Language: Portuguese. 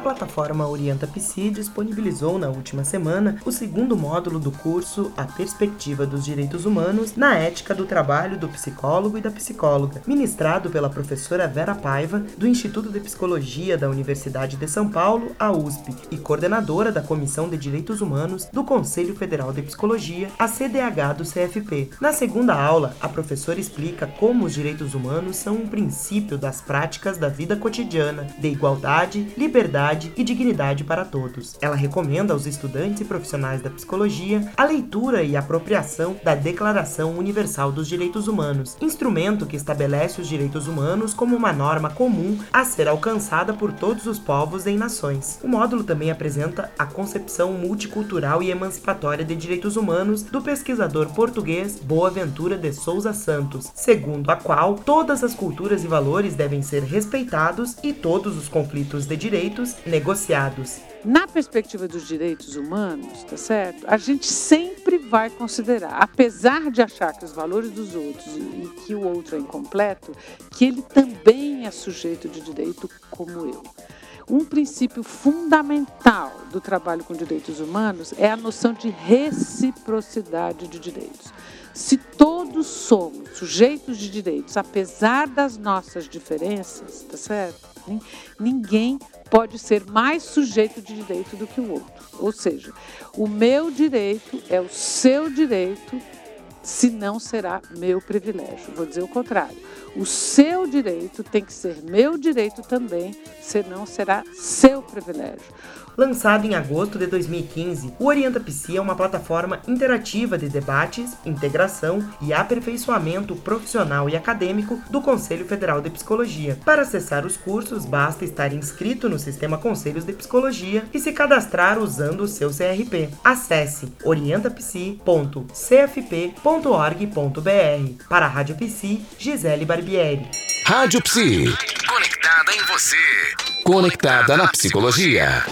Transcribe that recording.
A plataforma Orienta Psi disponibilizou na última semana o segundo módulo do curso A Perspectiva dos Direitos Humanos na Ética do Trabalho do Psicólogo e da Psicóloga, ministrado pela professora Vera Paiva, do Instituto de Psicologia da Universidade de São Paulo, a USP, e coordenadora da Comissão de Direitos Humanos do Conselho Federal de Psicologia, a CDH do CFP. Na segunda aula, a professora explica como os direitos humanos são um princípio das práticas da vida cotidiana, de igualdade, liberdade e dignidade para todos. Ela recomenda aos estudantes e profissionais da psicologia a leitura e apropriação da Declaração Universal dos Direitos Humanos, instrumento que estabelece os direitos humanos como uma norma comum a ser alcançada por todos os povos e nações. O módulo também apresenta a concepção multicultural e emancipatória de direitos humanos do pesquisador português Boaventura de Souza Santos, segundo a qual todas as culturas e valores devem ser respeitados e todos os conflitos de direitos negociados. Na perspectiva dos direitos humanos, tá certo? A gente sempre vai considerar, apesar de achar que os valores dos outros e que o outro é incompleto, que ele também é sujeito de direito como eu. Um princípio fundamental do trabalho com direitos humanos é a noção de reciprocidade de direitos. Se todos somos sujeitos de direitos, apesar das nossas diferenças, tá certo? Ninguém pode ser mais sujeito de direito do que o outro. Ou seja, o meu direito é o seu direito, se não será meu privilégio. Vou dizer o contrário. O seu direito tem que ser meu direito também, senão será seu privilégio. Lançado em agosto de 2015, o Orienta Psi é uma plataforma interativa de debates, integração e aperfeiçoamento profissional e acadêmico do Conselho Federal de Psicologia. Para acessar os cursos, basta estar inscrito no sistema Conselhos de Psicologia e se cadastrar usando o seu CRP. Acesse orientapsi.cfp.org.br. Para a Rádio Psi, Gisele Barbieri. Rádio Psi. Conectada em você. Conectada na psicologia.